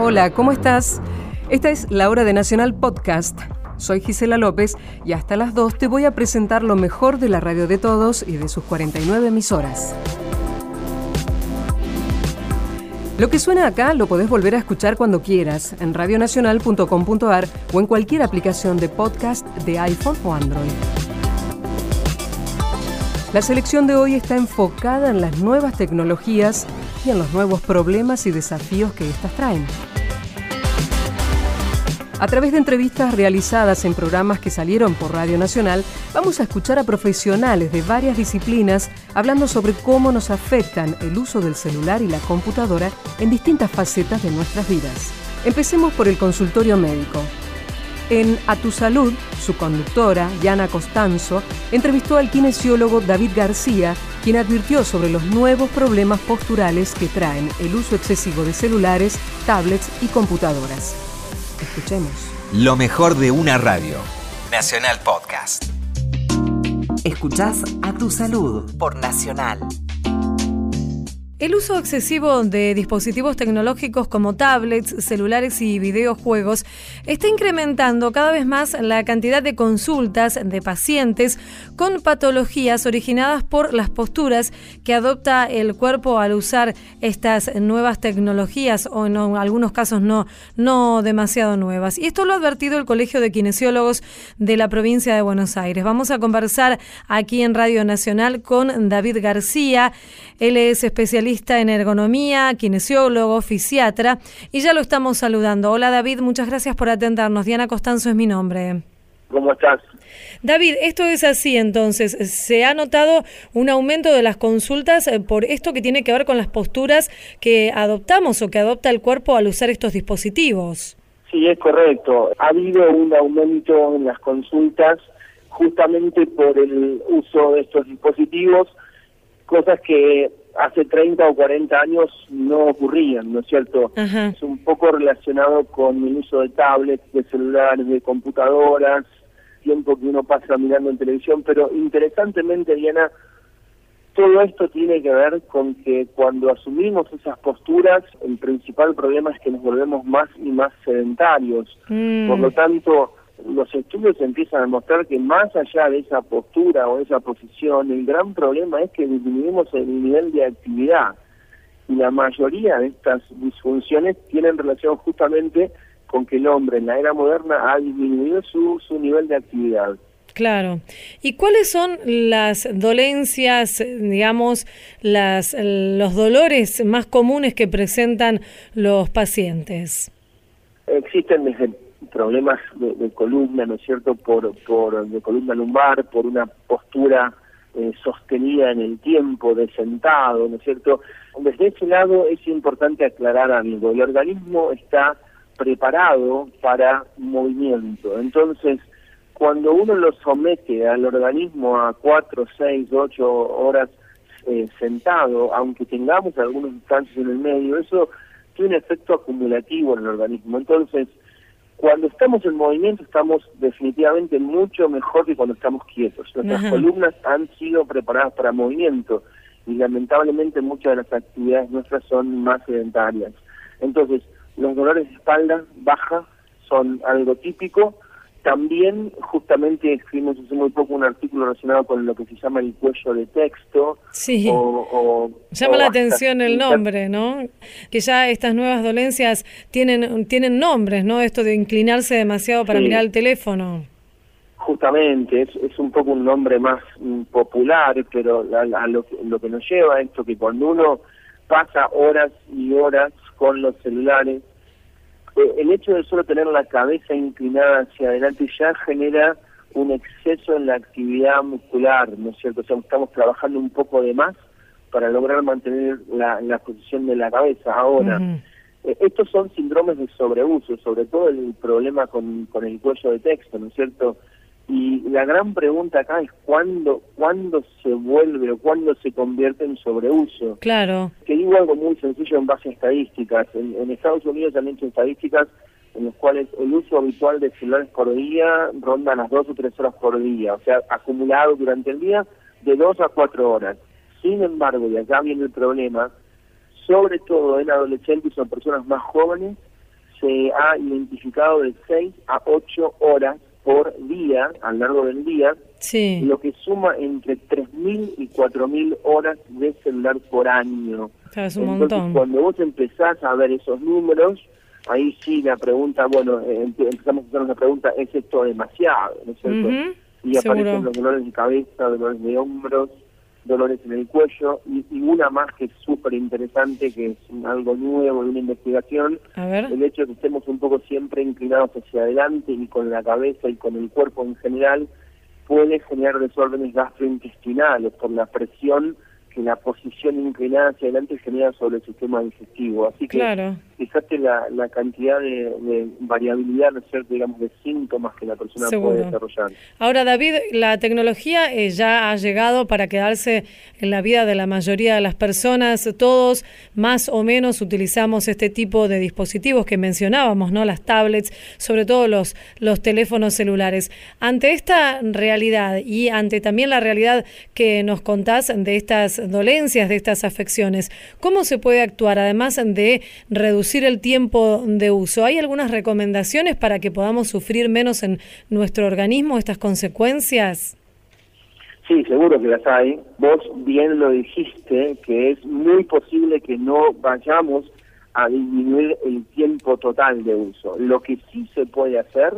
Hola, ¿cómo estás? Esta es la hora de Nacional Podcast. Soy Gisela López y hasta las 2 te voy a presentar lo mejor de la radio de todos y de sus 49 emisoras. Lo que suena acá lo podés volver a escuchar cuando quieras en radionacional.com.ar o en cualquier aplicación de podcast de iPhone o Android. La selección de hoy está enfocada en las nuevas tecnologías y en los nuevos problemas y desafíos que éstas traen. A través de entrevistas realizadas en programas que salieron por Radio Nacional, vamos a escuchar a profesionales de varias disciplinas hablando sobre cómo nos afectan el uso del celular y la computadora en distintas facetas de nuestras vidas. Empecemos por el consultorio médico. En A Tu Salud, su conductora, Yana Costanzo, entrevistó al kinesiólogo David García, quien advirtió sobre los nuevos problemas posturales que traen el uso excesivo de celulares, tablets y computadoras. Escuchemos. Lo mejor de una radio. Nacional Podcast. Escuchás a tu salud por Nacional. El uso excesivo de dispositivos tecnológicos como tablets, celulares y videojuegos está incrementando cada vez más la cantidad de consultas de pacientes con patologías originadas por las posturas que adopta el cuerpo al usar estas nuevas tecnologías o en algunos casos no, no demasiado nuevas. Y esto lo ha advertido el Colegio de Kinesiólogos de la provincia de Buenos Aires. Vamos a conversar aquí en Radio Nacional con David García. Él es especialista en ergonomía, kinesiólogo, fisiatra, y ya lo estamos saludando. Hola David, muchas gracias por atendernos. Diana Costanzo es mi nombre. ¿Cómo estás? David, esto es así entonces. ¿Se ha notado un aumento de las consultas eh, por esto que tiene que ver con las posturas que adoptamos o que adopta el cuerpo al usar estos dispositivos? Sí, es correcto. Ha habido un aumento en las consultas justamente por el uso de estos dispositivos, cosas que hace 30 o 40 años no ocurrían, ¿no es cierto? Es un poco relacionado con el uso de tablets, de celulares, de computadoras, tiempo que uno pasa mirando en televisión, pero interesantemente, Diana, todo esto tiene que ver con que cuando asumimos esas posturas, el principal problema es que nos volvemos más y más sedentarios. Mm. Por lo tanto, los estudios empiezan a mostrar que más allá de esa postura o esa posición, el gran problema es que disminuimos el nivel de actividad. Y la mayoría de estas disfunciones tienen relación justamente con que el hombre en la era moderna ha disminuido su, su nivel de actividad. Claro. ¿Y cuáles son las dolencias, digamos, las, los dolores más comunes que presentan los pacientes? Existen desde problemas de, columna, ¿no es cierto?, por, por de columna lumbar, por una postura eh, sostenida en el tiempo, de sentado, ¿no es cierto? Desde ese lado es importante aclarar algo. El organismo está preparado para movimiento. Entonces, cuando uno lo somete al organismo a cuatro, seis, ocho horas eh, sentado, aunque tengamos algunos instantes en el medio, eso tiene efecto acumulativo en el organismo. Entonces, cuando estamos en movimiento estamos definitivamente mucho mejor que cuando estamos quietos. Nuestras columnas han sido preparadas para movimiento y lamentablemente muchas de las actividades nuestras son más sedentarias. Entonces, los dolores de espalda baja son algo típico, también justamente escribimos hace muy poco un artículo relacionado con lo que se llama el cuello de texto. Sí. O, Llama la atención el nombre, ¿no? Que ya estas nuevas dolencias tienen, tienen nombres, ¿no? Esto de inclinarse demasiado para mirar el teléfono. Justamente, es, es un poco un nombre más mm, popular, pero a, lo, lo que nos lleva a esto que cuando uno pasa horas y horas con los celulares, eh, el hecho de solo tener la cabeza inclinada hacia adelante ya genera un exceso en la actividad muscular, ¿no es cierto? O sea, estamos trabajando un poco de más para lograr mantener la, posición de la cabeza. Ahora, Eh, estos son síndromes de sobreuso, sobre todo el problema con, con el cuello de texto, ¿no es cierto? Y la gran pregunta acá es cuándo, cuándo se vuelve o cuándo se convierte en sobreuso. Claro. Que digo algo muy sencillo en base a estadísticas. En, Estados Unidos han hecho estadísticas en las cuales el uso habitual de celulares por día ronda las dos o tres horas por día, o sea, acumulado durante el día de dos a cuatro horas. Sin embargo, y acá viene el problema, sobre todo en adolescentes o personas más jóvenes, se ha identificado de seis a ocho horas por día, a lo largo del día, lo que suma entre 3.000 y 4.000 horas de celular por año. Es un Entonces, montón. cuando vos empezás a ver esos números, ahí sí la pregunta, bueno, eh, empezamos a hacer una pregunta, ¿es esto demasiado? ¿no es cierto? y aparecen los dolores de cabeza, dolores de hombros, dolores en el cuello y, una más que es súper interesante, que es algo nuevo de una investigación, el hecho de que estemos un poco siempre inclinados hacia adelante y con la cabeza y con el cuerpo en general puede generar desórdenes gastrointestinales por la presión la posición inclinada hacia adelante genera sobre el sistema digestivo. Así que claro. Fíjate la, la cantidad de, variabilidad, ¿no es cierto?, digamos, de síntomas que la persona puede desarrollar. Ahora, David, la tecnología eh, ya ha llegado para quedarse en la vida de la mayoría de las personas. Todos más o menos utilizamos este tipo de dispositivos que mencionábamos, ¿no? Las tablets, sobre todo los, los teléfonos celulares. Ante esta realidad y ante también la realidad que nos contás de estas dolencias, de estas afecciones. ¿Cómo se puede actuar, además de reducir el tiempo de uso? ¿Hay algunas recomendaciones para que podamos sufrir menos en nuestro organismo estas consecuencias? Sí, seguro que las hay. Vos bien lo dijiste, que es muy posible que no vayamos a disminuir el tiempo total de uso. Lo que sí se puede hacer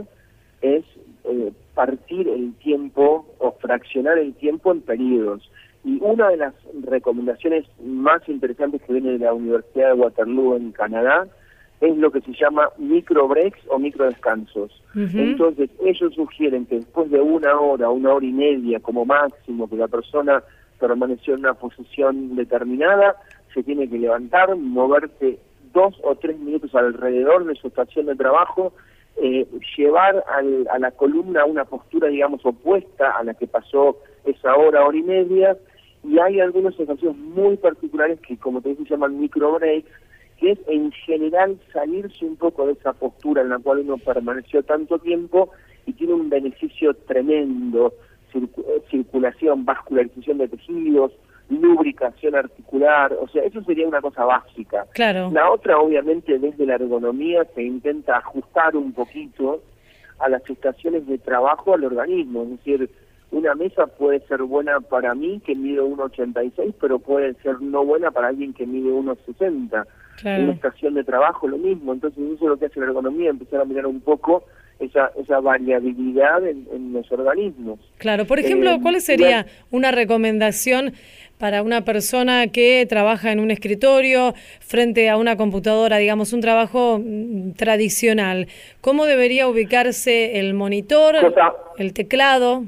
es eh, partir el tiempo o fraccionar el tiempo en periodos. Y una de las recomendaciones más interesantes que viene de la Universidad de Waterloo en Canadá es lo que se llama micro breaks o micro descansos. Entonces, ellos sugieren que después de una hora, una hora y media como máximo, que la persona permaneció en una posición determinada, se tiene que levantar, moverse dos o tres minutos alrededor de su estación de trabajo, eh, llevar a la columna una postura, digamos, opuesta a la que pasó esa hora, hora y media, y hay algunos ejercicios muy particulares que, como te dije, se llaman micro breaks, que es en general salirse un poco de esa postura en la cual uno permaneció tanto tiempo y tiene un beneficio tremendo, eh, circulación, vascularización de tejidos, lubricación articular, o sea, eso sería una cosa básica. Claro. La otra, obviamente, desde la ergonomía se intenta ajustar un poquito a las estaciones de trabajo al organismo, es decir, una mesa puede ser buena para mí que mide 1,86, pero puede ser no buena para alguien que mide 1,60. Claro. Una estación de trabajo lo mismo, entonces eso es lo que hace la ergonomía, empezar a mirar un poco esa, esa variabilidad en, los organismos. Claro, por ejemplo, eh, ¿cuál sería una recomendación para una persona que trabaja en un escritorio frente a una computadora, digamos, un trabajo mm, tradicional? ¿Cómo debería ubicarse el monitor, el teclado?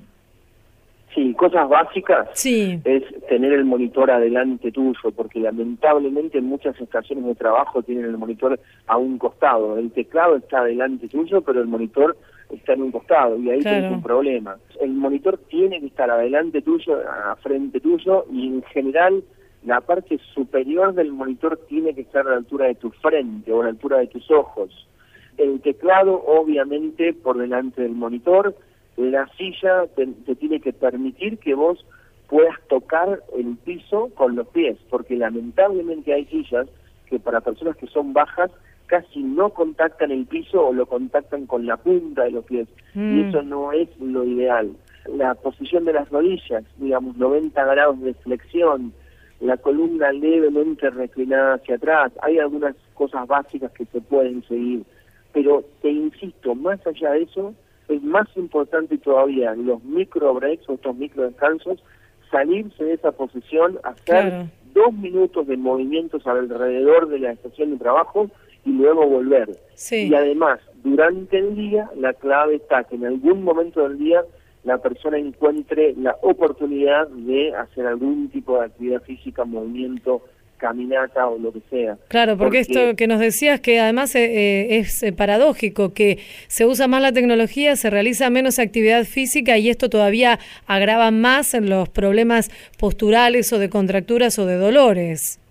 Sí, cosas básicas sí. es tener el monitor adelante tuyo, porque lamentablemente muchas estaciones de trabajo tienen el monitor a un costado. El teclado está adelante tuyo, pero el monitor está en un costado y ahí tienes un problema. El monitor tiene que estar adelante tuyo, a frente tuyo y en general la parte superior del monitor tiene que estar a la altura de tu frente o a la altura de tus ojos. El teclado obviamente por delante del monitor la silla te, tiene que permitir que vos puedas tocar el piso con los pies, porque lamentablemente hay sillas que para personas que son bajas casi no contactan el piso o lo contactan con la punta de los pies, y mm. eso no es lo ideal. La posición de las rodillas, digamos 90 grados de flexión, la columna levemente reclinada hacia atrás, hay algunas cosas básicas que se pueden seguir, pero te insisto, más allá de eso, es más importante todavía los micro breaks o estos micro descansos, salirse de esa posición, hacer dos minutos de movimientos alrededor de la estación de trabajo y luego volver. Y además, durante el día, la clave está que en algún momento del día la persona encuentre la oportunidad de hacer algún tipo de actividad física, movimiento, caminata o lo que sea. Claro, porque, esto que nos decías que además eh, eh, es eh, paradójico, que se usa más la tecnología, se realiza menos actividad física y esto todavía agrava más en los problemas posturales o de contracturas o de dolores.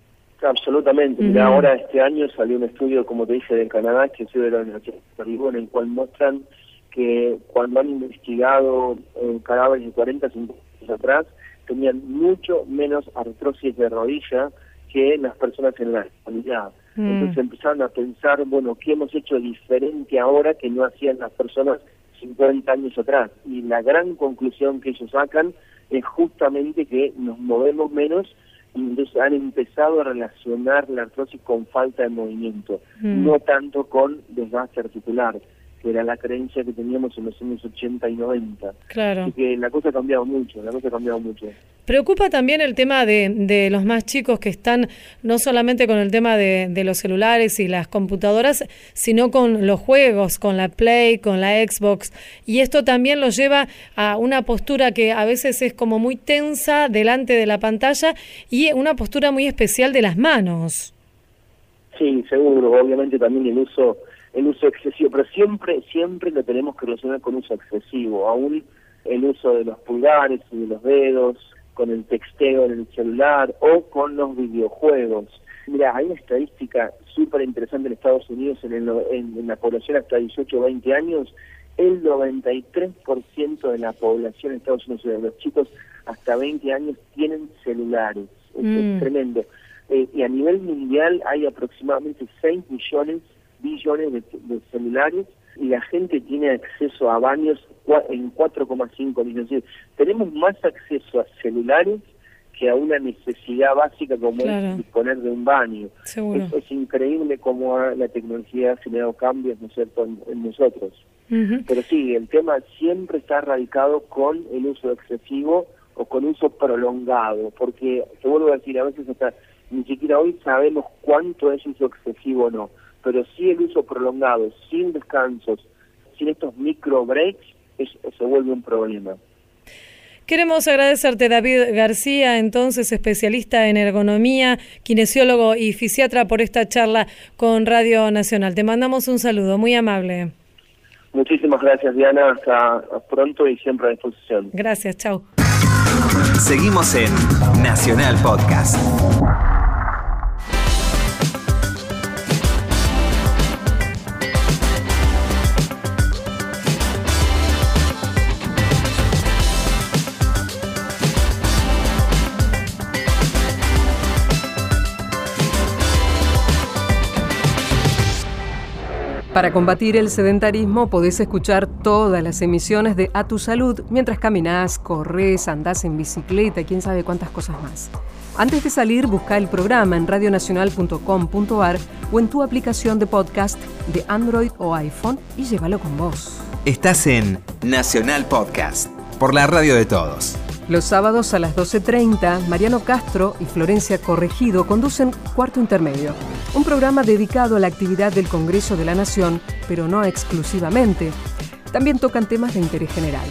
Absolutamente. Mira, ahora este año salió un estudio, como te dije, de Canadá, que se de la Universidad de en el cual muestran que cuando han investigado eh, cadáveres de 40, 50 años atrás, tenían mucho menos artrosis de rodilla que las personas en la actualidad. Mm. Entonces empezaron a pensar, bueno, ¿qué hemos hecho diferente ahora que no hacían las personas 50 años atrás? Y la gran conclusión que ellos sacan es justamente que nos movemos menos entonces han empezado a relacionar la artrosis con falta de movimiento, mm. no tanto con desgaste articular que era la creencia que teníamos en los años 80 y 90. Claro. Así que la cosa ha cambiado mucho, la cosa ha cambiado mucho. Preocupa también el tema de, de los más chicos que están no solamente con el tema de, de, los celulares y las computadoras, sino con los juegos, con la Play, con la Xbox. Y esto también los lleva a una postura que a veces es como muy tensa delante de la pantalla y una postura muy especial de las manos. Sí, seguro. Obviamente también el uso el uso excesivo, pero siempre, siempre lo tenemos que relacionar con uso excesivo, aún el uso de los pulgares y de los dedos, con el texteo en el celular o con los videojuegos. Mira, hay una estadística súper interesante en Estados Unidos, en, el, en, la población hasta 18 o 20 años, el 93% de la población en Estados Unidos, de los chicos hasta 20 años, tienen celulares. Es, mm. tremendo. Eh, y a nivel mundial hay aproximadamente 6 millones billones de, celulares y la gente tiene acceso a baños en 4,5 millones. Tenemos más acceso a celulares que a una necesidad básica como es disponer de un baño. Es, increíble cómo la tecnología ha generado cambios, ¿no es cierto?, en, nosotros. Pero sí, el tema siempre está radicado con el uso excesivo o con uso prolongado, porque, te vuelvo a decir, a veces hasta ni siquiera hoy sabemos cuánto es uso excesivo o no pero sí el uso prolongado, sin descansos, sin estos micro breaks, se vuelve un problema. Queremos agradecerte, David García, entonces especialista en ergonomía, kinesiólogo y fisiatra, por esta charla con Radio Nacional. Te mandamos un saludo, muy amable. Muchísimas gracias, Diana. Hasta pronto y siempre a disposición. Gracias, chao. Seguimos en Nacional Podcast. Para combatir el sedentarismo podés escuchar todas las emisiones de A Tu Salud mientras caminás, corres, andás en bicicleta, quién sabe cuántas cosas más. Antes de salir, busca el programa en radionacional.com.ar o en tu aplicación de podcast de Android o iPhone y llévalo con vos. Estás en Nacional Podcast, por la radio de todos. Los sábados a las 12.30, Mariano Castro y Florencia Corregido conducen Cuarto Intermedio, un programa dedicado a la actividad del Congreso de la Nación, pero no exclusivamente. También tocan temas de interés general.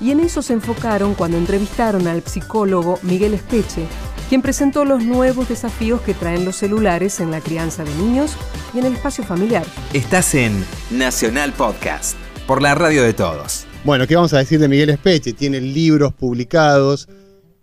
Y en eso se enfocaron cuando entrevistaron al psicólogo Miguel Espeche, quien presentó los nuevos desafíos que traen los celulares en la crianza de niños y en el espacio familiar. Estás en Nacional Podcast, por la radio de todos. Bueno, ¿qué vamos a decir de Miguel Espeche? Tiene libros publicados.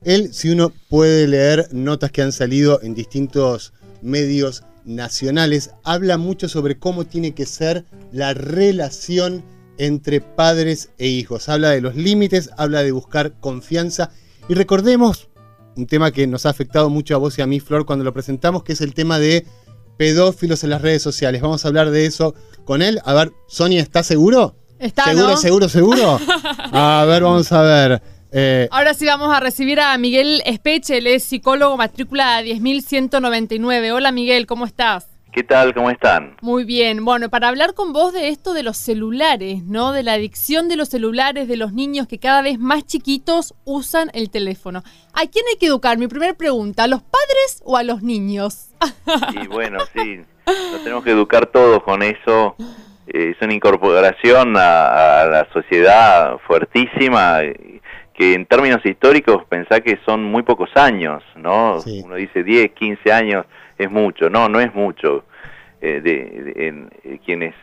Él, si uno puede leer notas que han salido en distintos medios nacionales, habla mucho sobre cómo tiene que ser la relación entre padres e hijos. Habla de los límites, habla de buscar confianza. Y recordemos un tema que nos ha afectado mucho a vos y a mí, Flor, cuando lo presentamos, que es el tema de pedófilos en las redes sociales. Vamos a hablar de eso con él. A ver, Sonia, ¿está seguro? ¿Seguro, seguro, seguro? A ver, vamos a ver. Eh, Ahora sí vamos a recibir a Miguel Espeche, él es psicólogo matrícula 10.199. Hola Miguel, ¿cómo estás? ¿Qué tal? ¿Cómo están? Muy bien. Bueno, para hablar con vos de esto de los celulares, ¿no? De la adicción de los celulares, de los niños que cada vez más chiquitos usan el teléfono. ¿A quién hay que educar? Mi primera pregunta, ¿a los padres o a los niños? Y bueno, sí, nos tenemos que educar todos con eso es una incorporación a, la sociedad fuertísima que en términos históricos pensá que son muy pocos años, ¿no? Uno dice 10, 15 años es mucho. No, no es mucho. Eh, de, en, eh, quienes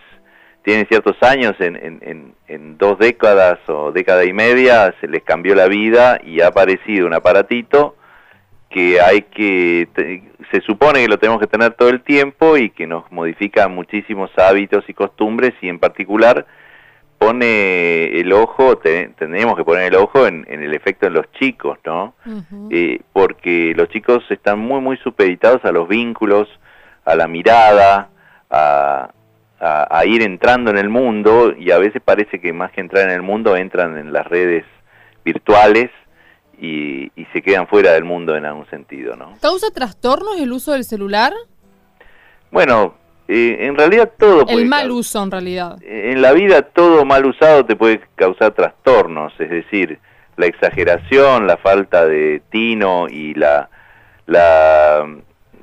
tienen ciertos años, en, en, en, dos décadas o década y media, se les cambió la vida y ha aparecido un aparatito que hay que, se supone que lo tenemos que tener todo el tiempo y que nos modifica muchísimos hábitos y costumbres y en particular pone el ojo, tenemos que poner el ojo en, el efecto en los chicos, ¿no? Eh, porque los chicos están muy, muy supeditados a los vínculos, a la mirada, a, a, ir entrando en el mundo y a veces parece que más que entrar en el mundo entran en las redes virtuales y, y se quedan fuera del mundo en algún sentido, ¿no? ¿Causa trastornos el uso del celular? Bueno, eh, en realidad todo... El mal uso, en realidad. En la vida todo mal usado te puede causar trastornos, es decir, la exageración, la falta de tino y la... la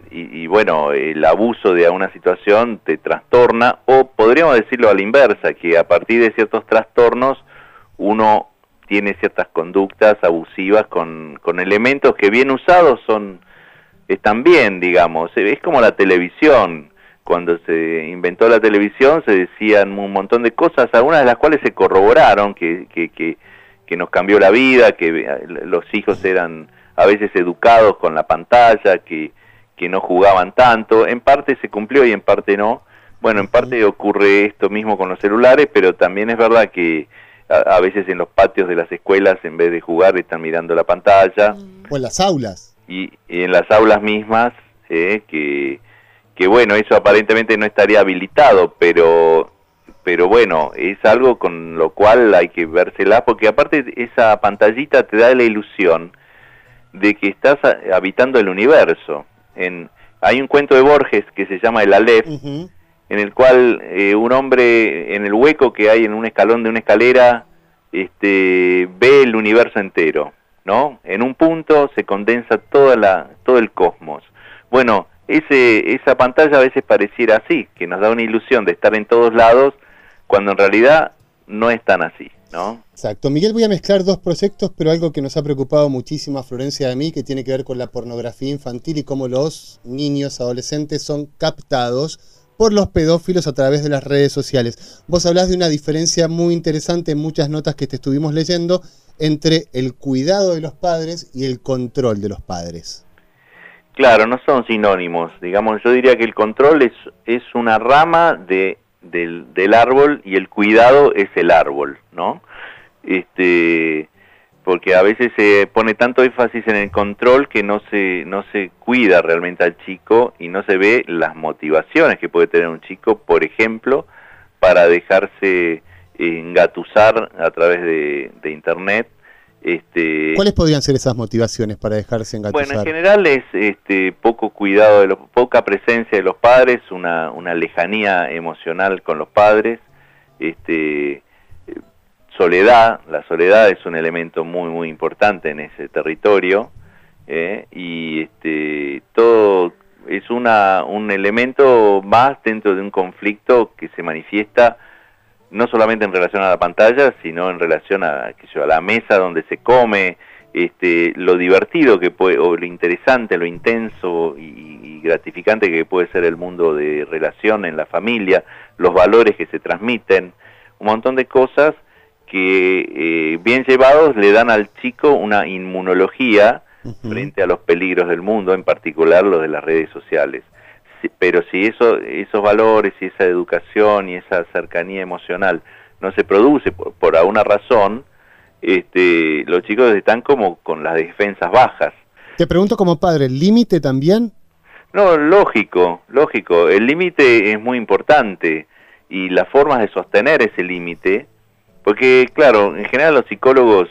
y, bueno, el abuso de una situación te trastorna, o podríamos decirlo a la inversa, que a partir de ciertos trastornos uno tiene ciertas conductas abusivas con, con elementos que bien usados son están bien, digamos. Es como la televisión cuando se inventó la televisión se decían un montón de cosas, algunas de las cuales se corroboraron, que, que, que, nos cambió la vida, que eh, los hijos eran a veces educados con la pantalla, que, que no jugaban tanto, en parte se cumplió y en parte no. Bueno, en parte ocurre esto mismo con los celulares, pero también es verdad que a, veces en los patios de las escuelas, en vez de jugar, están mirando la pantalla. O en las aulas. Y, en las aulas mismas, eh, que que bueno, eso aparentemente no estaría habilitado, pero pero bueno, es algo con lo cual hay que vérsela, porque aparte esa pantallita te da la ilusión de que estás habitando el universo. En, hay un cuento de Borges que se llama El Aleph, en el cual eh, un hombre en el hueco que hay en un escalón de una escalera este, ve el universo entero, ¿no? En un punto se condensa toda la, todo el cosmos. Bueno, ese, esa pantalla a veces pareciera así, que nos da una ilusión de estar en todos lados, cuando en realidad no es tan así, ¿no? Exacto. Miguel, voy a mezclar dos proyectos, pero algo que nos ha preocupado muchísimo a Florencia y a mí, que tiene que ver con la pornografía infantil y cómo los niños, adolescentes son captados por los pedófilos a través de las redes sociales. Vos hablás de una diferencia muy interesante en muchas notas que te estuvimos leyendo entre el cuidado de los padres y el control de los padres. Claro, no son sinónimos. Digamos, yo diría que el control es, una rama de, del, del árbol y el cuidado es el árbol, ¿no? Este, porque a veces se pone tanto énfasis en el control que no se, no se cuida realmente al chico y no se ve las motivaciones que puede tener un chico, por ejemplo, para dejarse engatusar a través de, de Internet este, ¿Cuáles podrían ser esas motivaciones para dejarse engatusar? Bueno, en general es este, poco cuidado, de los, poca presencia de los padres, una, una lejanía emocional con los padres, este, soledad, la soledad es un elemento muy muy importante en ese territorio ¿eh? y este, todo es una, un elemento más dentro de un conflicto que se manifiesta no solamente en relación a la pantalla, sino en relación a, a la mesa donde se come, este, lo divertido que puede, o lo interesante, lo intenso y, gratificante que puede ser el mundo de relación en la familia, los valores que se transmiten, un montón de cosas que eh, bien llevados le dan al chico una inmunología frente a los peligros del mundo, en particular los de las redes sociales pero si eso, esos valores y esa educación y esa cercanía emocional no se produce por, alguna razón, este, los chicos están como con las defensas bajas. Te pregunto como padre, ¿el límite también? No, lógico, lógico. El límite es muy importante y las formas de sostener ese límite, porque claro, en general los psicólogos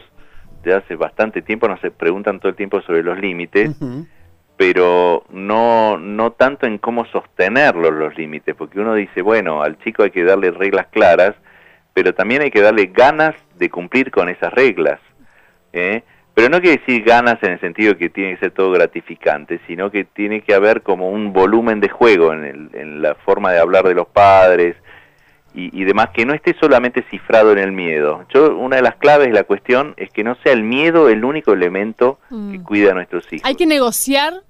de hace bastante tiempo nos preguntan todo el tiempo sobre los límites pero no, no tanto en cómo sostenerlos los límites, porque uno dice, bueno, al chico hay que darle reglas claras, pero también hay que darle ganas de cumplir con esas reglas. ¿eh? Pero no quiere decir ganas en el sentido que tiene que ser todo gratificante, sino que tiene que haber como un volumen de juego en, el, en la forma de hablar de los padres, y, demás, que no esté solamente cifrado en el miedo. Yo, una de las claves de la cuestión es que no sea el miedo el único elemento que mm. cuida a nuestros hijos. Hay que negociar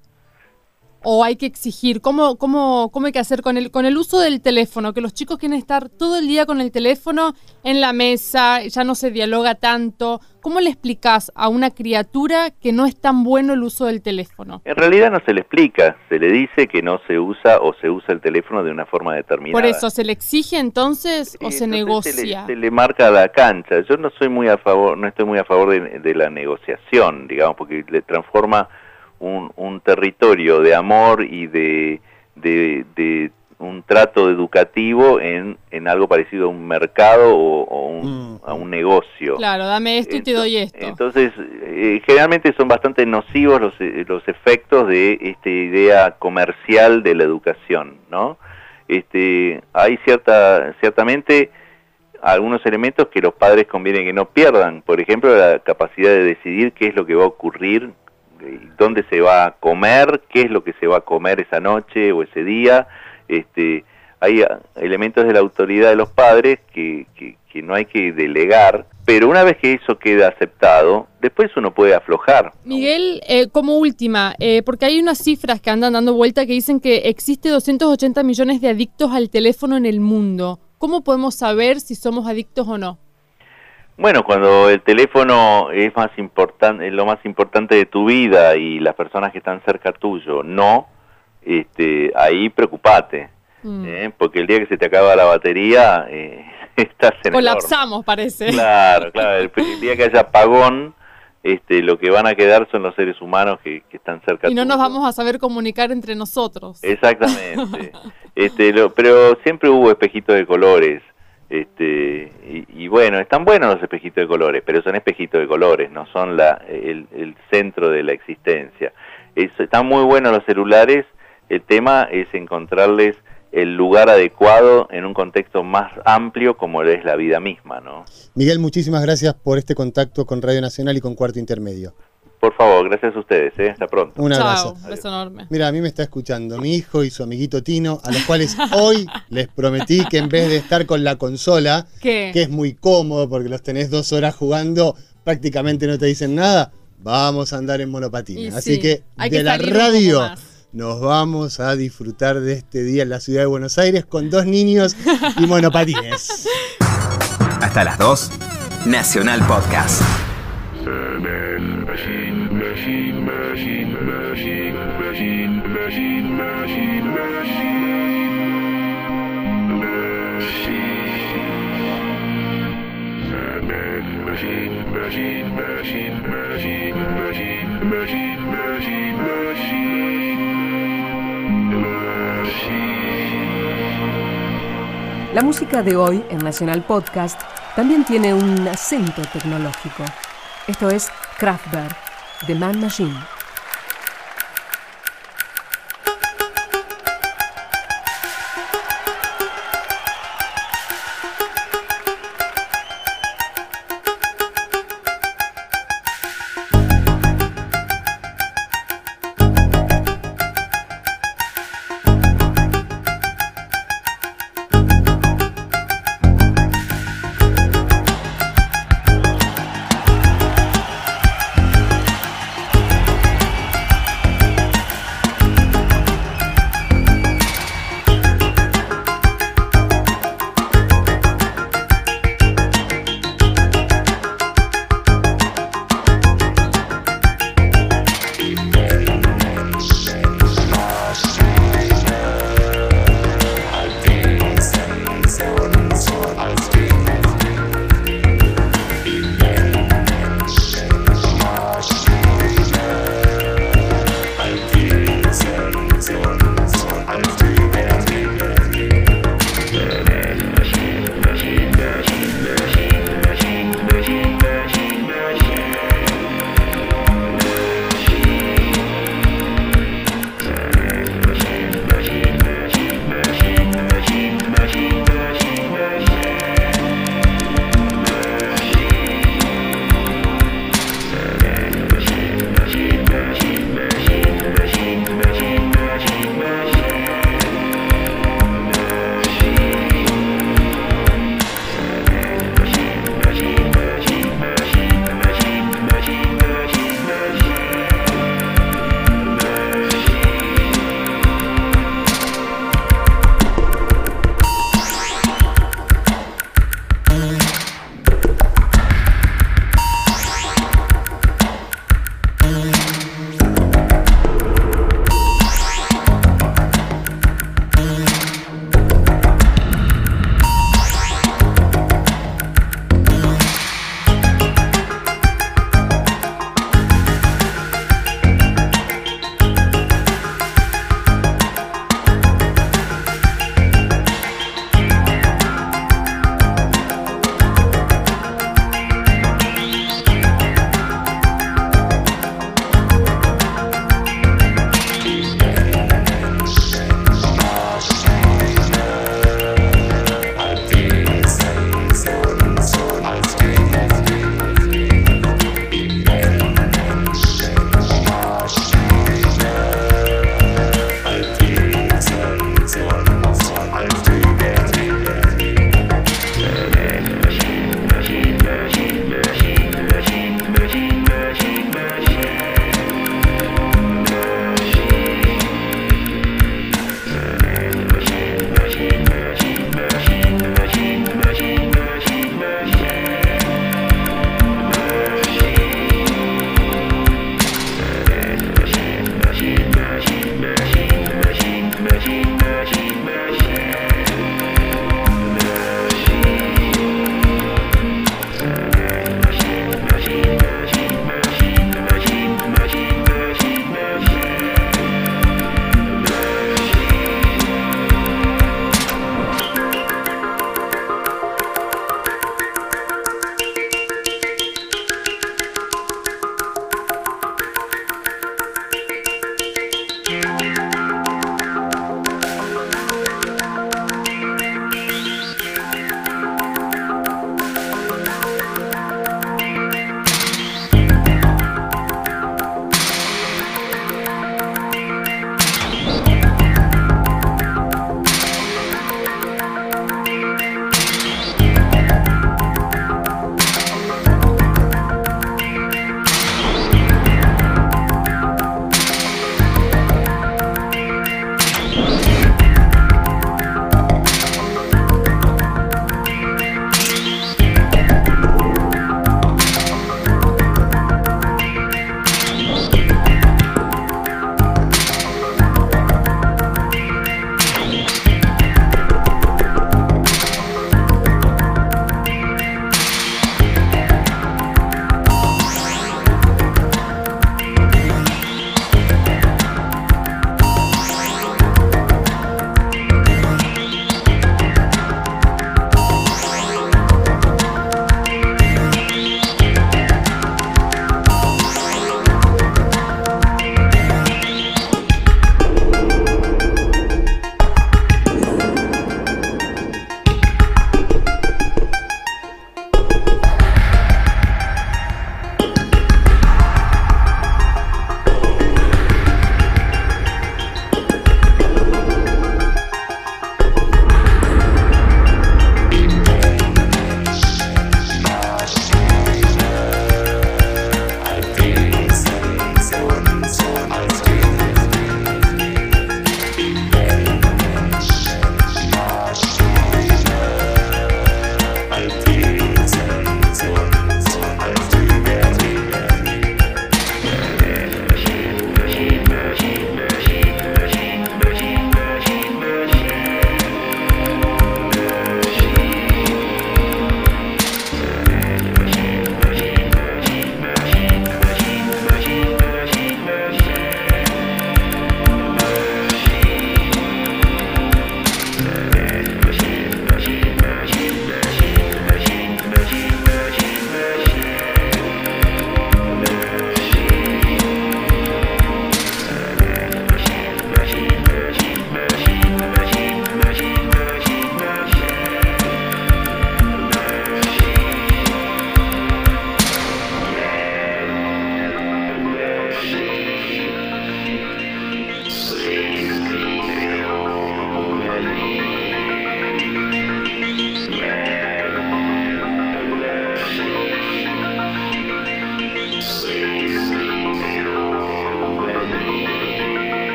o hay que exigir? ¿Cómo, cómo, cómo hay que hacer con el, con el uso del teléfono? Que los chicos quieren estar todo el día con el teléfono en la mesa, ya no se dialoga tanto. ¿Cómo le explicas a una criatura que no es tan bueno el uso del teléfono? En realidad no se le explica, se le dice que no se usa o se usa el teléfono de una forma determinada. Por eso, ¿se le exige entonces o se negocia? Se le, marca la cancha. Yo no soy muy a favor, no estoy muy a favor de, de la negociación, digamos, porque le transforma un, un territorio de amor y de, de, un trato educativo en, en, algo parecido a un mercado o, un, mm. a un negocio. Claro, dame esto y te doy esto. Entonces, eh, generalmente son bastante nocivos los, eh, los efectos de esta idea comercial de la educación, ¿no? Este, hay cierta, ciertamente algunos elementos que los padres conviene que no pierdan, por ejemplo, la capacidad de decidir qué es lo que va a ocurrir dónde se va a comer, qué es lo que se va a comer esa noche o ese día. Este, hay ah, elementos de la autoridad de los padres que, que, no hay que delegar, pero una vez que eso queda aceptado, después uno puede aflojar. Miguel, eh, como última, eh, porque hay unas cifras que andan dando vuelta que dicen que existe 280 millones de adictos al teléfono en el mundo. ¿Cómo podemos saber si somos adictos o no? Bueno, cuando el teléfono es más importante, lo más importante de tu vida y las personas que están cerca tuyo no, este, ahí preocupate, mm. ¿eh? porque el día que se te acaba la batería eh, estás en colapsamos, parece. Claro, claro. El, día que haya apagón, este, lo que van a quedar son los seres humanos que, están cerca. Y no nos vamos a saber comunicar entre nosotros. Exactamente. este, pero siempre hubo espejitos de colores. Este, y, bueno, están buenos los espejitos de colores, pero son espejitos de colores, no son la, el, centro de la existencia. están muy buenos los celulares, el tema es encontrarles el lugar adecuado en un contexto más amplio como es la vida misma, ¿no? Miguel, muchísimas gracias por este contacto con Radio Nacional y con Cuarto Intermedio. Por favor, gracias a ustedes, ¿eh? hasta pronto. Un abrazo. Chao, beso enorme. Mira, a mí me está escuchando mi hijo y su amiguito Tino, a los cuales hoy les prometí que en vez de estar con la consola, que es muy cómodo porque los tenés dos horas jugando, prácticamente no te dicen nada, vamos a andar en monopatín. Así que de la radio nos vamos a disfrutar de este día en la ciudad de Buenos Aires con dos niños y monopatines. Hasta las dos, Nacional Podcast. La música de hoy en Nacional Podcast también tiene un acento tecnológico. Esto es Kraftwerk, The Man Machine.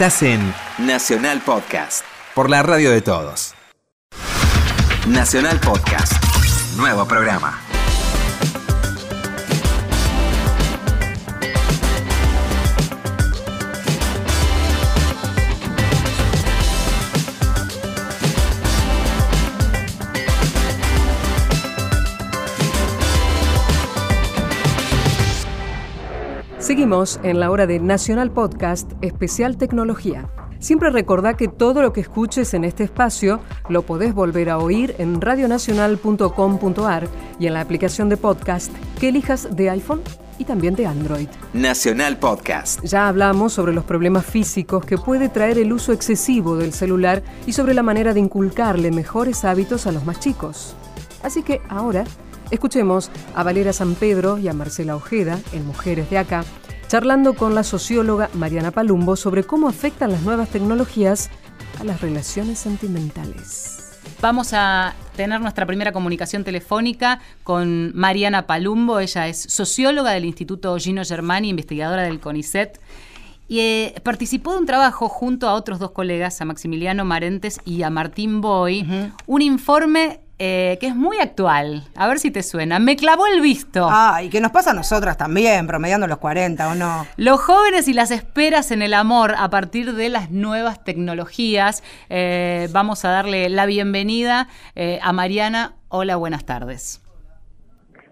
Estás en Nacional Podcast, por la radio de todos. Nacional Podcast, nuevo programa. Seguimos en la hora de Nacional Podcast Especial Tecnología. Siempre recordá que todo lo que escuches en este espacio lo podés volver a oír en radionacional.com.ar y en la aplicación de podcast que elijas de iPhone y también de Android. Nacional Podcast. Ya hablamos sobre los problemas físicos que puede traer el uso excesivo del celular y sobre la manera de inculcarle mejores hábitos a los más chicos. Así que ahora escuchemos a Valera San Pedro y a Marcela Ojeda en Mujeres de Acá charlando con la socióloga Mariana Palumbo sobre cómo afectan las nuevas tecnologías a las relaciones sentimentales. Vamos a tener nuestra primera comunicación telefónica con Mariana Palumbo. Ella es socióloga del Instituto Gino Germani, investigadora del CONICET. Y eh, participó de un trabajo junto a otros dos colegas, a Maximiliano Marentes y a Martín Boy, un informe eh, que es muy actual. A ver si te suena. Me clavó el visto. Ah, y que nos pasa a nosotras también, promediando los 40 o no. Los jóvenes y las esperas en el amor a partir de las nuevas tecnologías. Eh, vamos a darle la bienvenida eh, a Mariana. Hola, buenas tardes.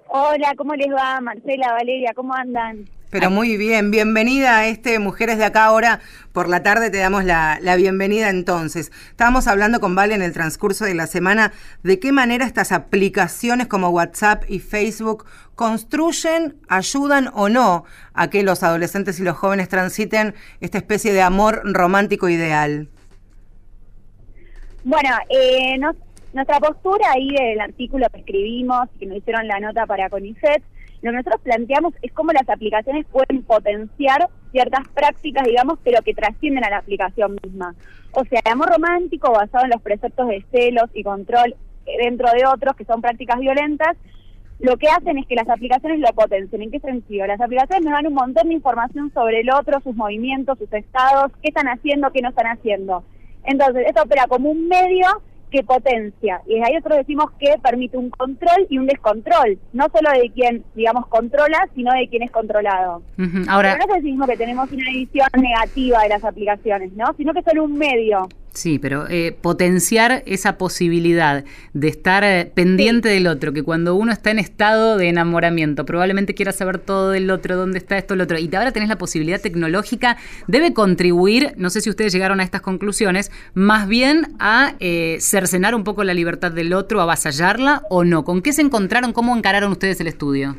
Hola, ¿cómo les va? Marcela, Valeria, ¿cómo andan? Pero muy bien, bienvenida a este Mujeres de Acá ahora. Por la tarde te damos la, bienvenida entonces. Estábamos hablando con Vale en el transcurso de la semana de qué manera estas aplicaciones como WhatsApp y Facebook construyen, ayudan o no a que los adolescentes y los jóvenes transiten esta especie de amor romántico ideal. Bueno, eh, nuestra postura ahí del artículo que escribimos, que nos hicieron la nota para CONICET, lo que nosotros planteamos es cómo las aplicaciones pueden potenciar ciertas prácticas, digamos, pero que trascienden a la aplicación misma. O sea, el amor romántico basado en los preceptos de celos y control dentro de otros, que son prácticas violentas, lo que hacen es que las aplicaciones lo potencien. ¿En qué sentido? Las aplicaciones nos dan un montón de información sobre el otro, sus movimientos, sus estados, qué están haciendo, qué no están haciendo. Entonces, esto opera como un medio que potencia. Y ahí nosotros decimos que permite un control y un descontrol, no solo de quien, digamos, controla, sino de quien es controlado. Ahora, Pero no es mismo que tenemos una edición negativa de las aplicaciones, ¿no? Sino que son un medio. Sí, pero eh, potenciar esa posibilidad de estar eh, pendiente del otro, que cuando uno está en estado de enamoramiento, probablemente quiera saber todo del otro, dónde está esto, el otro, y ahora tenés la posibilidad tecnológica, debe contribuir, no sé si ustedes llegaron a estas conclusiones, más bien a eh, cercenar un poco la libertad del otro, avasallarla o no. ¿Con qué se encontraron? ¿Cómo encararon ustedes el estudio?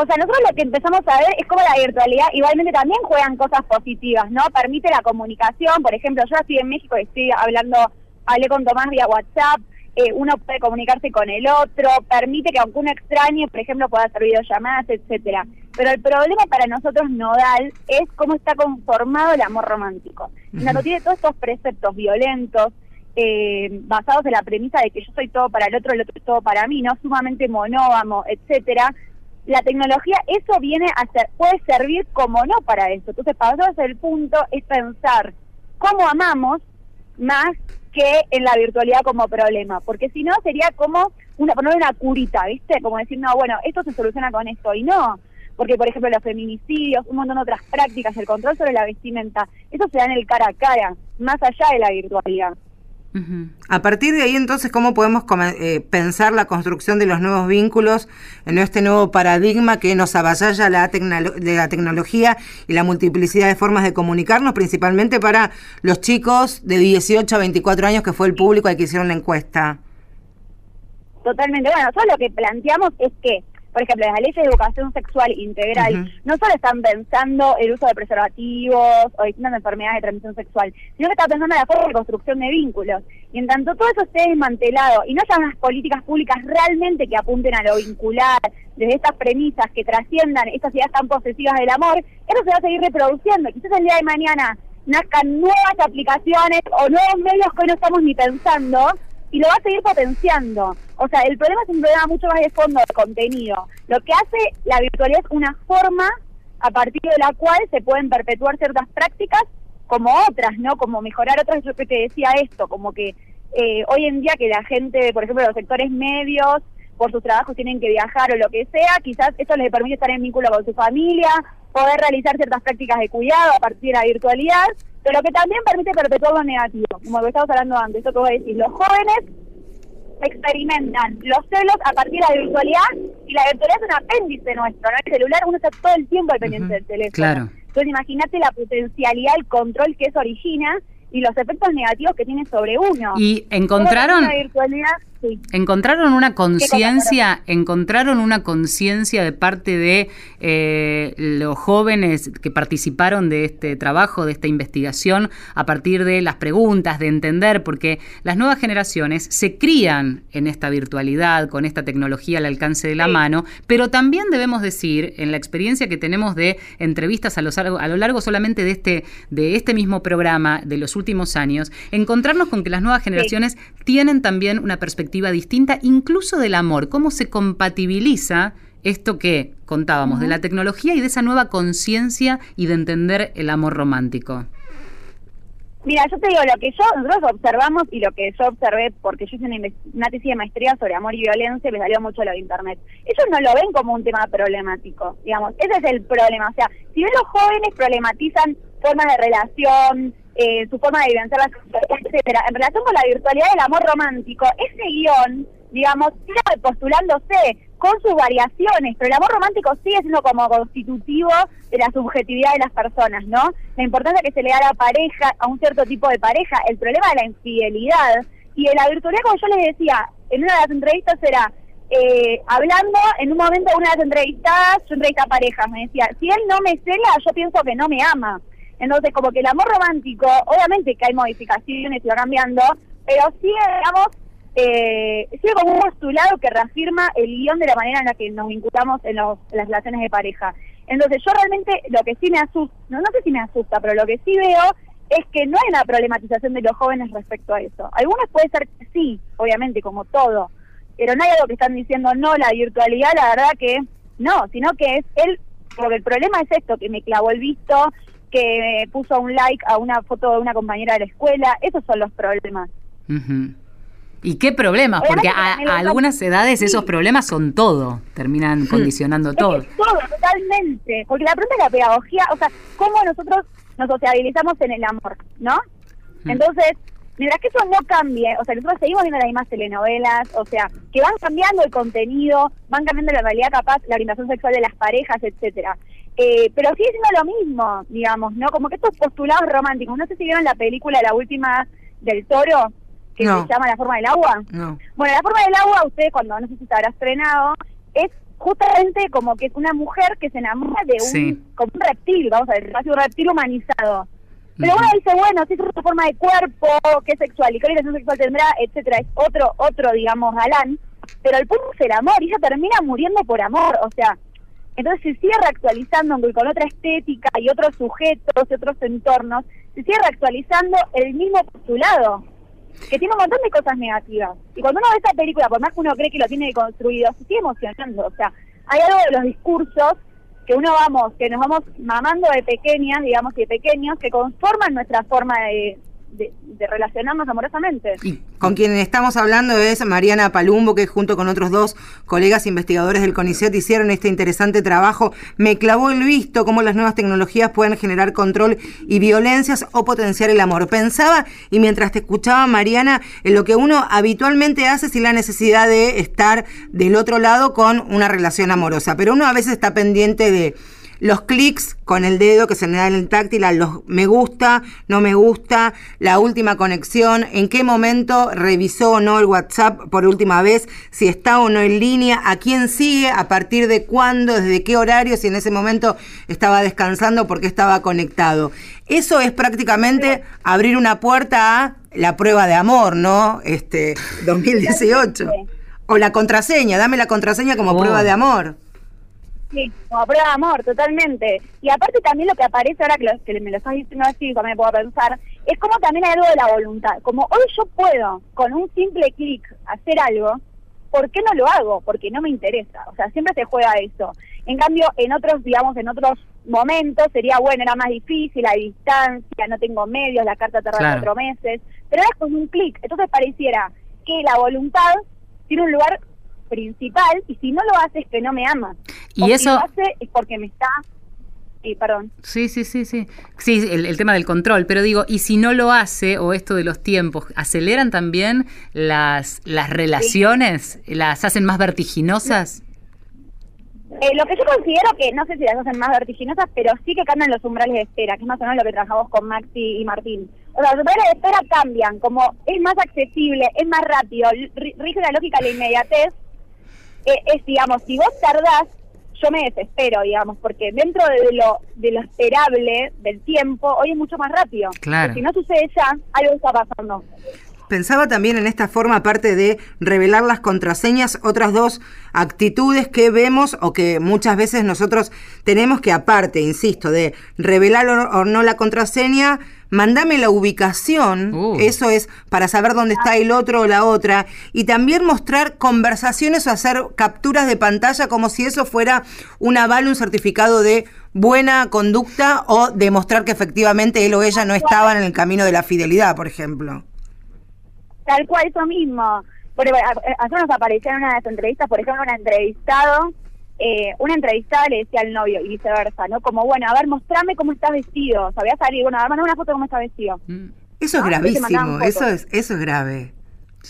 O sea, nosotros lo que empezamos a ver es cómo la virtualidad igualmente también juegan cosas positivas, ¿no? Permite la comunicación, por ejemplo, yo estoy en México y estoy hablando, hablé con Tomás vía WhatsApp, eh, uno puede comunicarse con el otro, permite que aunque uno extrañe, por ejemplo, pueda hacer videollamadas, etcétera. Pero el problema para nosotros nodal es cómo está conformado el amor romántico. Cuando tiene todos estos preceptos violentos, eh, basados en la premisa de que yo soy todo para el otro, el otro es todo para mí, no sumamente monógamo, etcétera, la tecnología, eso viene a ser, puede servir como no para eso. Entonces, para nosotros el punto es pensar cómo amamos más que en la virtualidad como problema, porque si no sería como una poner una curita, ¿viste? Como decir, no, bueno, esto se soluciona con esto y no, porque por ejemplo los feminicidios, un montón de otras prácticas, el control sobre la vestimenta, eso se da en el cara a cara, más allá de la virtualidad. A partir de ahí, entonces, ¿cómo podemos eh, pensar la construcción de los nuevos vínculos en este nuevo paradigma que nos avasalla la la tecnología y la multiplicidad de formas de comunicarnos, principalmente para los chicos de 18 a 24 años, que fue el público al que hicieron la encuesta? Totalmente. Bueno, nosotros lo que planteamos es que por ejemplo, las leyes de educación sexual integral no solo están pensando el uso de preservativos o distintas enfermedades de transmisión sexual, sino que están pensando en la forma de construcción de vínculos. Y en tanto todo eso esté desmantelado y no haya unas políticas públicas realmente que apunten a lo vincular, desde estas premisas que trasciendan estas ideas tan posesivas del amor, eso se va a seguir reproduciendo. Quizás el día de mañana nazcan nuevas aplicaciones o nuevos medios que hoy no estamos ni pensando y lo va a seguir potenciando. O sea, el problema es un problema mucho más de fondo, de contenido. Lo que hace la virtualidad es una forma a partir de la cual se pueden perpetuar ciertas prácticas como otras, ¿no? Como mejorar otras, yo que te decía esto, como que eh, hoy en día que la gente, por ejemplo, los sectores medios, por sus trabajos tienen que viajar o lo que sea, quizás eso les permite estar en vínculo con su familia, poder realizar ciertas prácticas de cuidado a partir de la virtualidad, pero que también permite perpetuar lo negativo, como lo que estábamos hablando antes, esto que voy a decir, los jóvenes experimentan los celos a partir de la virtualidad y la virtualidad es un apéndice nuestro, ¿no? El celular uno está todo el tiempo al pendiente del teléfono. Claro. Entonces imagínate la potencialidad, el control que eso origina y los efectos negativos que tiene sobre uno. Y encontraron virtualidad, sí. encontraron una conciencia, encontraron. una conciencia de parte de eh, los jóvenes que participaron de este trabajo, de esta investigación, a partir de las preguntas, de entender, porque las nuevas generaciones se crían en esta virtualidad, con esta tecnología al alcance de la mano, pero también debemos decir, en la experiencia que tenemos de entrevistas a lo, largo- a lo largo solamente de este, de este mismo programa, de los últimos años, encontrarnos con que las nuevas generaciones tienen también una perspectiva distinta, incluso del amor, cómo se compatibiliza esto que contábamos de la tecnología y de esa nueva conciencia y de entender el amor romántico. Mira, yo te digo, lo que yo, nosotros observamos y lo que yo observé, porque yo hice una, una tesis de maestría sobre amor y violencia, y me salió mucho lo de Internet. Ellos no lo ven como un tema problemático, digamos. Ese es el problema. O sea, si bien los jóvenes problematizan formas de relación, eh, su forma de vivenciar la sexualidad, etcétera, en relación con la virtualidad del amor romántico, ese guion, digamos, sigue postulándose con sus variaciones, pero el amor romántico sigue siendo como constitutivo de la subjetividad de las personas, ¿no? La importancia que se le da a la pareja, a un cierto tipo de pareja, el problema de la infidelidad y de la virtualidad, como yo les decía, en una de las entrevistas era eh, hablando en un momento de una de las entrevistadas, yo entrevisté a parejas, me decía, si él no me cela, yo pienso que no me ama. Entonces, como que el amor romántico, obviamente que hay modificaciones y va cambiando, pero sigue, digamos, eh, sigue como un postulado que reafirma el guion de la manera en la que nos vinculamos en, los- las relaciones de pareja. Entonces, yo realmente lo que sí me asusta, no, no sé si me asusta, pero lo que sí veo es que no hay una problematización de los jóvenes respecto a eso. Algunos puede ser que sí, obviamente, como todo, pero no hay algo que están diciendo, no, la virtualidad, la verdad que no, sino que es él, porque el problema es esto, que me clavó el visto, que puso un like a una foto de una compañera de la escuela, esos son los problemas. ¿Y qué problemas? Porque a, algunas edades esos problemas son todo, terminan condicionando todo. Es todo, totalmente. Porque la pregunta es la pedagogía, o sea, cómo nosotros nos sociabilizamos en el amor, ¿no? Entonces, mientras que eso no cambie, o sea, nosotros seguimos viendo las mismas telenovelas, o sea, que van cambiando el contenido, van cambiando la realidad capaz, la orientación sexual de las parejas, etcétera. Eh, pero sigue siendo lo mismo, digamos, ¿no? Como que estos postulados románticos. No sé si vieron la película, la última del toro, que No. se llama La forma del agua. No. Bueno, la forma del agua, ustedes cuando no sé si se habrá estrenado, es justamente como que es una mujer que se enamora de un, Sí. como un reptil, vamos a ver, casi un reptil humanizado. Pero uno dice, bueno, si es otra forma de cuerpo, qué sexual y qué orientación sexual tendrá, etcétera, es otro, otro, digamos, galán. Pero el punto es el amor, y ella termina muriendo por amor, o sea, entonces se sigue reactualizando aunque con otra estética y otros sujetos y otros entornos, se sigue reactualizando el mismo postulado, que tiene un montón de cosas negativas. Y cuando uno ve esta película, por más que uno cree que lo tiene construido, se sigue emocionando. O sea, hay algo de los discursos que uno vamos, que nos vamos mamando de pequeñas, digamos, y de pequeños, que conforman nuestra forma de, de, de relacionarnos amorosamente. Con quien estamos hablando es Mariana Palumbo, que junto con otros dos colegas investigadores del CONICET hicieron este interesante trabajo. Me clavó el visto cómo las nuevas tecnologías pueden generar control y violencias o potenciar el amor. Pensaba, y mientras te escuchaba, Mariana, en lo que uno habitualmente hace sin la necesidad de estar del otro lado con una relación amorosa. Pero uno a veces está pendiente de los clics con el dedo que se le da en el táctil, a los me gusta, no me gusta, la última conexión, en qué momento revisó o no el WhatsApp por última vez, si está o no en línea, a quién sigue, a partir de cuándo, desde qué horario, si en ese momento estaba descansando, porque estaba conectado. Eso es prácticamente abrir una puerta a la prueba de amor, ¿no? Este 2018. O la contraseña, dame la contraseña como Oh. prueba de amor. Sí, como prueba de amor, totalmente. Y aparte también lo que aparece ahora que, lo- que me lo estás diciendo así, también puedo pensar, es como también hay algo de la voluntad. Como hoy yo puedo, con un simple clic, hacer algo, ¿por qué no lo hago? Porque no me interesa. O sea, siempre se juega eso. En cambio, en otros, digamos, en otros momentos sería, bueno, era más difícil, a distancia, no tengo medios, la carta tarda Claro. cuatro meses, pero es con un clic. Entonces pareciera que la voluntad tiene un lugar principal y si no lo hace es que no me ama. Y O Si eso- lo hace es porque me está... Sí, perdón. Sí, sí, sí, sí. Sí, el, el tema del control, pero digo, y si no lo hace, o esto de los tiempos, ¿aceleran también las, las relaciones? ¿Las hacen más vertiginosas? Eh, lo que yo considero que, no sé si las hacen más vertiginosas, pero sí que cambian los umbrales de espera, que es más o menos lo que trabajamos con Maxi y Martín. O sea, los umbrales de espera cambian, como es más accesible, es más rápido, ri- rige la lógica de la inmediatez, eh, es, digamos, si vos tardás, yo me desespero, digamos, porque dentro de lo, de lo esperable del tiempo, hoy es mucho más rápido. Claro. Si no sucede ya, algo está pasando. Pensaba también en esta forma, aparte de revelar las contraseñas, otras dos actitudes que vemos o que muchas veces nosotros tenemos que, aparte, insisto, de revelar o no la contraseña, mandame la ubicación, eso es para saber dónde está el otro o la otra, y también mostrar conversaciones o hacer capturas de pantalla como si eso fuera un aval, un certificado de buena conducta o demostrar que efectivamente él o ella no estaban en el camino de la fidelidad, por ejemplo. Tal cual, eso mismo. Porque ayer nos apareció en una de las entrevistas, por ejemplo, un entrevistado, eh, una entrevistada le decía al novio y viceversa, ¿no? Como, bueno, a ver, mostrame cómo estás vestido. O sea, voy a salir, bueno, a ver, mandame una foto de cómo está vestido. Eso es gravísimo, eso es, eso es grave.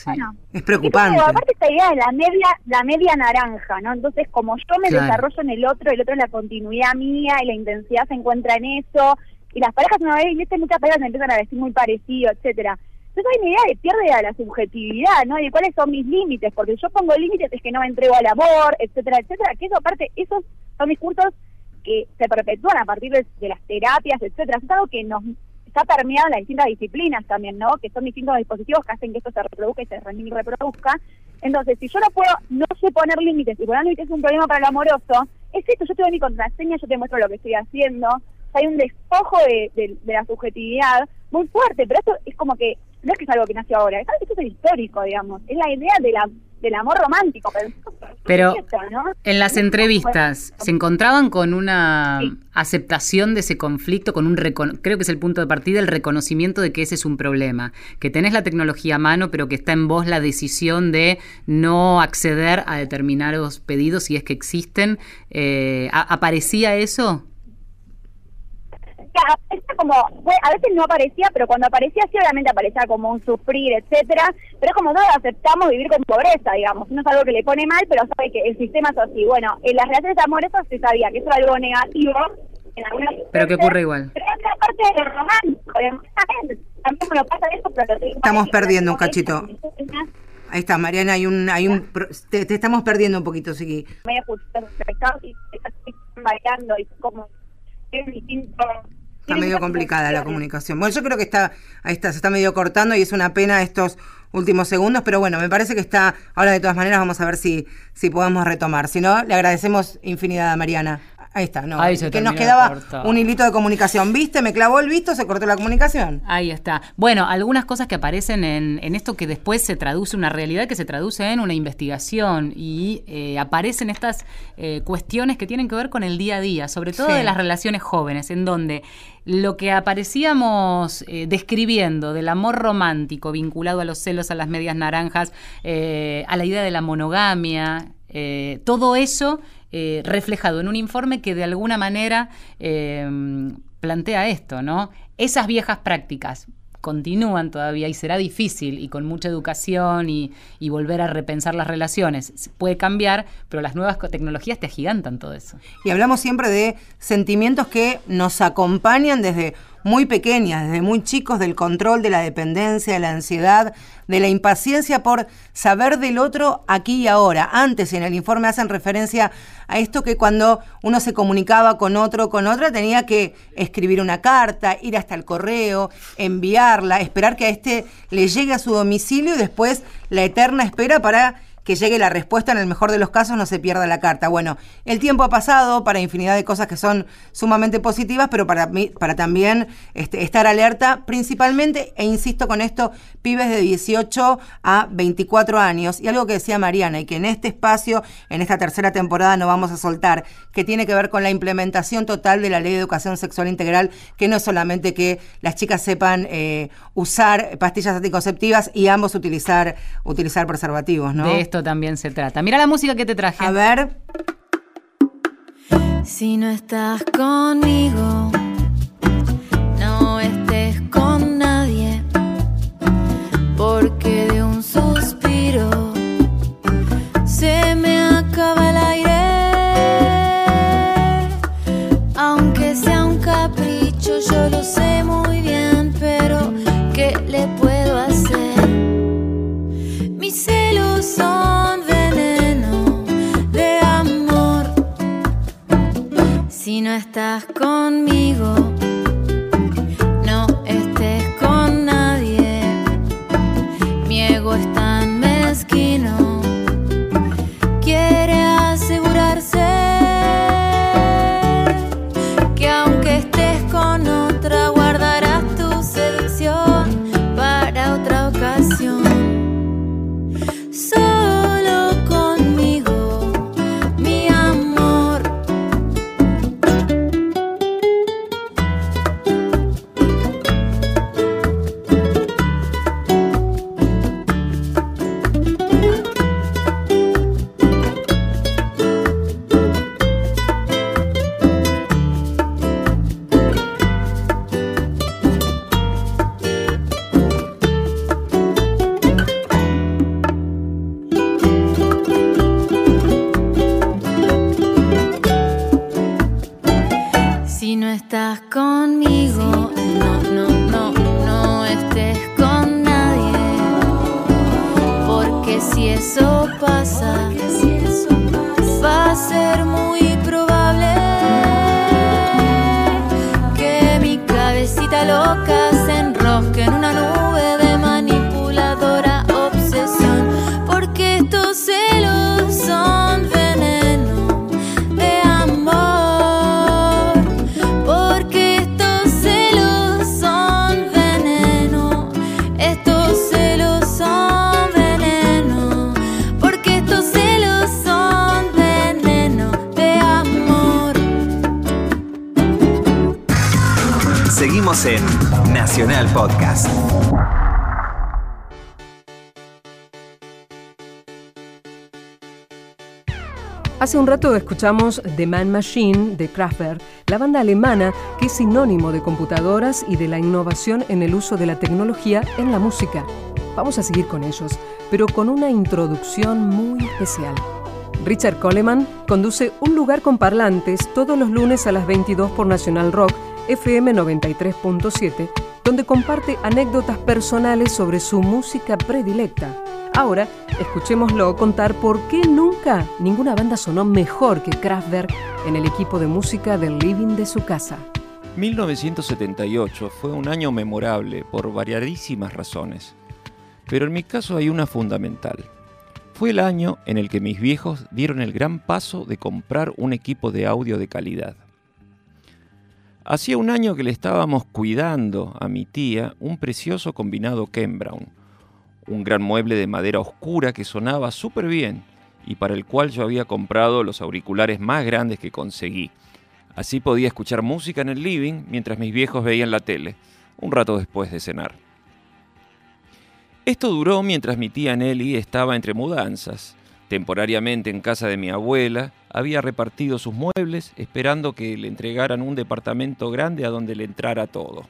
Bueno, Es preocupante. aparte esta idea de la media, la media naranja, ¿no? Entonces, como yo me Claro. desarrollo en el otro, el otro es la continuidad mía y la intensidad se encuentra en eso, y las parejas una vez, y viste, muchas parejas se empiezan a vestir muy parecido, etcétera. Entonces hay una idea de pierde la subjetividad, ¿no? De cuáles son mis límites, porque yo pongo límites es que no me entrego al amor, etcétera, etcétera, que eso aparte, esos son discursos que se perpetúan a partir de, las terapias, etcétera. Es algo que nos está permeado en las distintas disciplinas también, ¿no? Que son distintos dispositivos que hacen que esto se reproduzca y se reproduzca. Entonces, si yo no puedo, no sé poner límites y poner límites es un problema para lo amoroso, es esto, yo te doy mi contraseña, yo te muestro lo que estoy haciendo. Hay un despojo de, de- de la subjetividad muy fuerte, pero esto es como que, no es que es algo que nació ahora, es- esto es histórico, digamos. Es la idea de la, del amor romántico. Pero Esto, ¿no? en las entrevistas, ¿se encontraban con una aceptación de ese conflicto, con un creo que es el punto de partida, el reconocimiento de que ese es un problema, que tenés la tecnología a mano, pero que está en vos la decisión de no acceder a determinados pedidos si es que existen? Eh, ¿a- ¿Aparecía eso? Que aparecía como, a veces no aparecía, pero cuando aparecía sí obviamente aparecía como un sufrir, etcétera, pero es como todos aceptamos vivir con pobreza, digamos, no es algo que le pone mal, pero sabe que el sistema es así. Bueno, en las relaciones amorosas se sabía que eso era algo negativo, en algunas Pero que ocurre igual. Pero otra parte de lo romántico, también, lo pasa eso, pero Estamos perdiendo un cachito. Ahí está, Mariana, hay un, hay un, pro- te, te estamos perdiendo un poquito, sí. medio justificado y están bailando y como es distinto. Está medio complicada la comunicación. Bueno, yo creo que está, ahí está, se está medio cortando y es una pena estos últimos segundos, pero bueno, me parece que está, ahora de todas maneras vamos a ver si, si podemos retomar. Si no, le agradecemos infinidad a Mariana. Ahí está, no, Ahí se que nos quedaba un hilito de comunicación. ¿Viste? Me clavó el visto, se cortó la comunicación. Ahí está. Bueno, algunas cosas que aparecen en, en esto que después se traduce, una realidad que se traduce en una investigación y eh, aparecen estas eh, cuestiones que tienen que ver con el día a día, sobre todo Sí. de las relaciones jóvenes, en donde lo que aparecíamos eh, describiendo del amor romántico vinculado a los celos, a las medias naranjas, a la idea de la monogamia, todo eso eh, reflejado en un informe que de alguna manera eh, plantea esto, ¿no? Esas viejas prácticas continúan todavía y será difícil y con mucha educación y, y volver a repensar las relaciones. Puede cambiar, pero las nuevas tecnologías te agigantan todo eso. Y hablamos siempre de sentimientos que nos acompañan desde muy pequeñas, desde muy chicos, del control, de la dependencia, de la ansiedad, de la impaciencia por saber del otro aquí y ahora. Antes en el informe hacen referencia a esto que cuando uno se comunicaba con otro, con otra, tenía que escribir una carta, ir hasta el correo, enviarla, esperar que a este le llegue a su domicilio y después la eterna espera para que llegue la respuesta, en el mejor de los casos no se pierda la carta. Bueno, el tiempo ha pasado para infinidad de cosas que son sumamente positivas, pero para, mí, para también este, estar alerta, principalmente, e insisto con esto, pibes de 18 a 24 años. Y algo que decía Mariana, y que en este espacio, en esta tercera temporada, no vamos a soltar, que tiene que ver con la implementación total de la ley de educación sexual integral, que no es solamente que las chicas sepan eh, usar pastillas anticonceptivas y ambos utilizar, utilizar preservativos, ¿no? De esto también se trata. Mira la música que te traje. A ver. Si no estás conmigo, no estés con nadie, porque Si no estás conmigo, Seguimos en Nacional Podcast. Hace un rato escuchamos The Man Machine de Kraftwerk, la banda alemana que es sinónimo de computadoras y de la innovación en el uso de la tecnología en la música. Vamos a seguir con ellos, pero con una introducción muy especial. Richard Coleman conduce Un lugar con parlantes todos los lunes a las 22 por Nacional Rock, FM 93.7, donde comparte anécdotas personales sobre su música predilecta. Ahora, escuchémoslo contar por qué nunca ninguna banda sonó mejor que Kraftwerk en el equipo de música del living de su casa. 1978 fue un año memorable por variadísimas razones, pero en mi caso hay una fundamental. Fue el año en el que mis viejos dieron el gran paso de comprar un equipo de audio de calidad. Hacía un año que le estábamos cuidando a mi tía un precioso combinado Ken Brown, un gran mueble de madera oscura que sonaba súper bien y para el cual yo había comprado los auriculares más grandes que conseguí. Así podía escuchar música en el living mientras mis viejos veían la tele, un rato después de cenar. Esto duró mientras mi tía Nelly estaba entre mudanzas. Temporariamente en casa de mi abuela, había repartido sus muebles esperando que le entregaran un departamento grande a donde le entrara todo.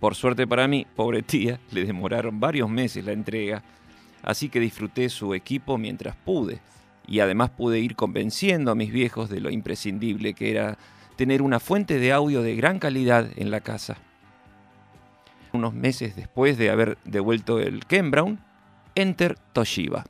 Por suerte para mí, pobre tía, le demoraron varios meses la entrega, así que disfruté su equipo mientras pude, y además pude ir convenciendo a mis viejos de lo imprescindible que era tener una fuente de audio de gran calidad en la casa. Unos meses después de haber devuelto el Ken Brown, enter Toshiba.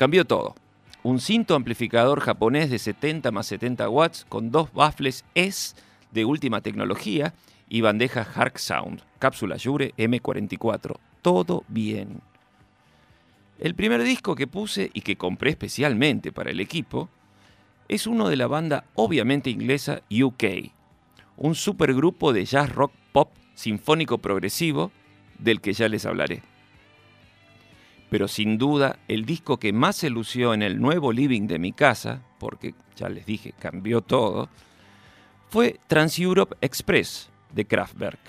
Cambió todo. Un cinto amplificador japonés de 70 más 70 watts con dos baffles S de última tecnología y bandeja Hark Sound, cápsula Yure M44. Todo bien. El primer disco que puse y que compré especialmente para el equipo es uno de la banda obviamente inglesa UK, un supergrupo de jazz rock pop sinfónico progresivo del que ya les hablaré. Pero sin duda el disco que más se lució en el nuevo living de mi casa, porque ya les dije, cambió todo, fue Trans-Europe Express de Kraftwerk.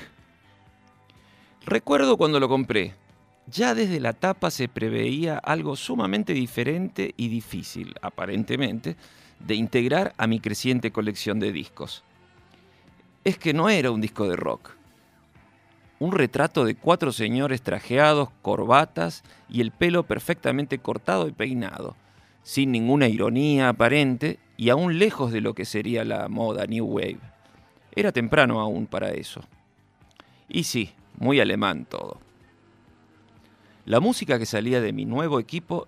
Recuerdo cuando lo compré, ya desde la tapa se preveía algo sumamente diferente y difícil, aparentemente, de integrar a mi creciente colección de discos. Es que no era un disco de rock. Un retrato de cuatro señores trajeados, corbatas y el pelo perfectamente cortado y peinado, sin ninguna ironía aparente y aún lejos de lo que sería la moda New Wave. Era temprano aún para eso. Y sí, muy alemán todo. La música que salía de mi nuevo equipo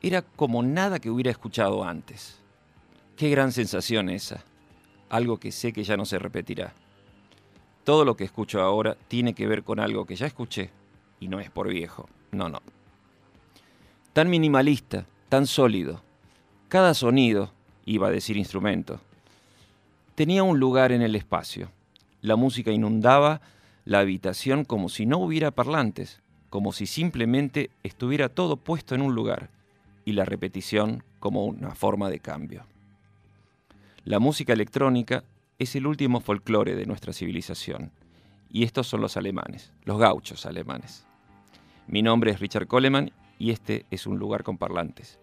era como nada que hubiera escuchado antes. Qué gran sensación esa. Algo que sé que ya no se repetirá. Todo lo que escucho ahora tiene que ver con algo que ya escuché y no es por viejo. No, no. Tan minimalista, tan sólido. Cada sonido, iba a decir instrumento, tenía un lugar en el espacio. La música inundaba la habitación como si no hubiera parlantes, como si simplemente estuviera todo puesto en un lugar y la repetición como una forma de cambio. La música electrónica es el último folclore de nuestra civilización. Y estos son los alemanes, los gauchos alemanes. Mi nombre es Richard Coleman y este es un lugar con parlantes.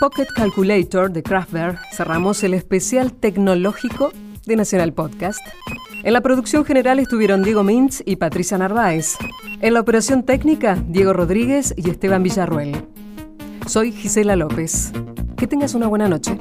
Pocket Calculator de Kraftwerk cerramos el especial tecnológico de Nacional Podcast. En la producción general estuvieron Diego Mintz y Patricia Narváez. En la operación técnica, Diego Rodríguez y Esteban Villarruel. Soy Gisela López. Que tengas una buena noche.